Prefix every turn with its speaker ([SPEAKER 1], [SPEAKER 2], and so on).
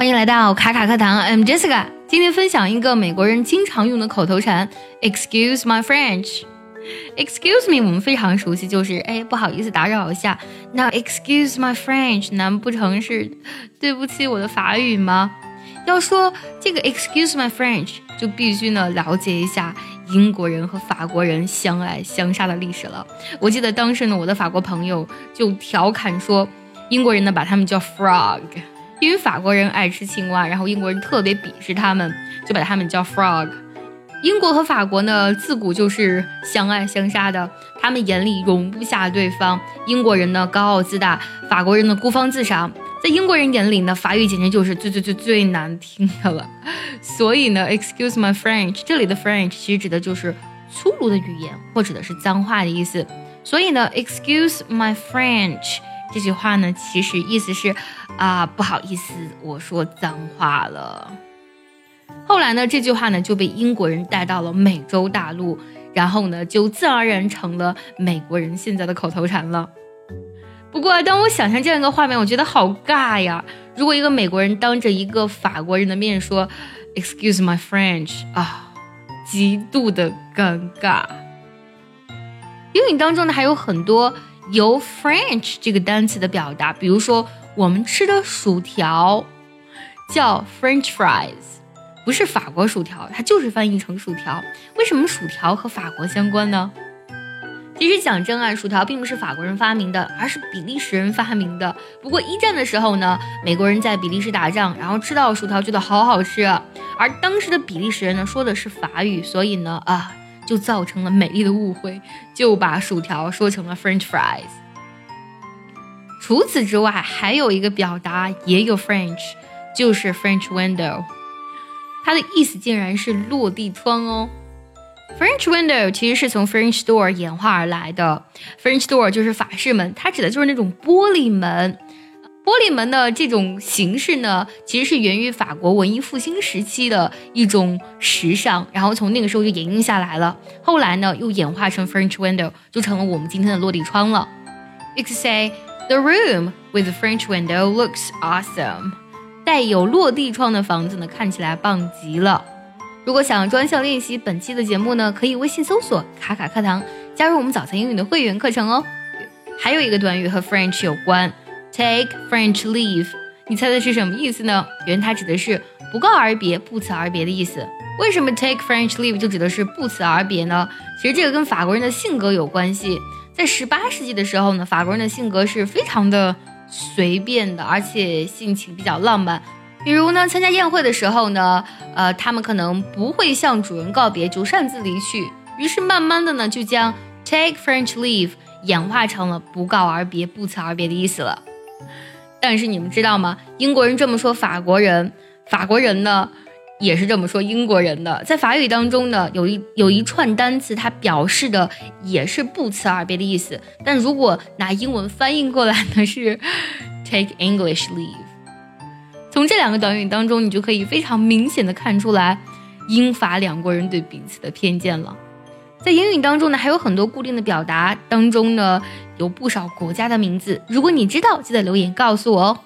[SPEAKER 1] 欢迎来到卡卡课堂，I'm Jessica。今天分享一个美国人经常用的口头禅，Excuse my French。Excuse me，我们非常熟悉，就是哎，不好意思打扰一下。那 Excuse my French，难不成是对不起我的法语吗？要说这个 Excuse my French，就必须呢了解一下英国人和法国人相爱相杀的历史了。我记得当时呢，我的法国朋友就调侃说，英国人呢把他们叫 frog。因为法国人爱吃青蛙，然后英国人特别鄙视他们，就把他们叫 frog。英国和法国呢，自古就是相爱相杀的，他们眼里容不下对方。英国人呢高傲自大，法国人呢孤芳自赏。在英国人眼里呢，法语简直就是最最最最难听的了。所以呢，excuse my French，这里的 French 其实指的就是粗鲁的语言，或者的是脏话的意思。所以呢，excuse my French。这句话呢，其实意思是，啊，不好意思，我说脏话了。后来呢，这句话呢就被英国人带到了美洲大陆，然后呢，就自然而然成了美国人现在的口头禅了。不过，当我想象这样一个画面，我觉得好尬呀！如果一个美国人当着一个法国人的面说 “Excuse my French” 啊，极度的尴尬。英语当中呢，还有很多。由 French 这个单词的表达，比如说我们吃的薯条叫 French fries，不是法国薯条，它就是翻译成薯条。为什么薯条和法国相关呢？其实讲真啊，薯条并不是法国人发明的，而是比利时人发明的。不过一战的时候呢，美国人在比利时打仗，然后吃到薯条觉得好好吃，而当时的比利时人呢说的是法语，所以呢啊。就造成了美丽的误会，就把薯条说成了 French fries。除此之外，还有一个表达也有 French，就是 French window，它的意思竟然是落地窗哦。French window 其实是从 French door 演化而来的，French door 就是法式门，它指的就是那种玻璃门。玻璃门的这种形式呢，其实是源于法国文艺复兴时期的一种时尚，然后从那个时候就沿用下来了。后来呢，又演化成 French window，就成了我们今天的落地窗了。You could say the room with the French window looks awesome。带有落地窗的房子呢，看起来棒极了。如果想要专项练习本期的节目呢，可以微信搜索“卡卡课堂”，加入我们早餐英语的会员课程哦。还有一个短语和 French 有关。Take French leave，你猜的是什么意思呢？原它指的是不告而别、不辞而别的意思。为什么 take French leave 就指的是不辞而别呢？其实这个跟法国人的性格有关系。在十八世纪的时候呢，法国人的性格是非常的随便的，而且性情比较浪漫。比如呢，参加宴会的时候呢，呃，他们可能不会向主人告别，就擅自离去。于是慢慢的呢，就将 take French leave 演化成了不告而别、不辞而别的意思了。但是你们知道吗？英国人这么说法国人，法国人呢也是这么说英国人的。在法语当中呢，有一有一串单词，它表示的也是不辞而别的意思。但如果拿英文翻译过来呢，是 take English leave。从这两个短语当中，你就可以非常明显的看出来英法两国人对彼此的偏见了。在英语当中呢，还有很多固定的表达，当中呢有不少国家的名字。如果你知道，记得留言告诉我哦。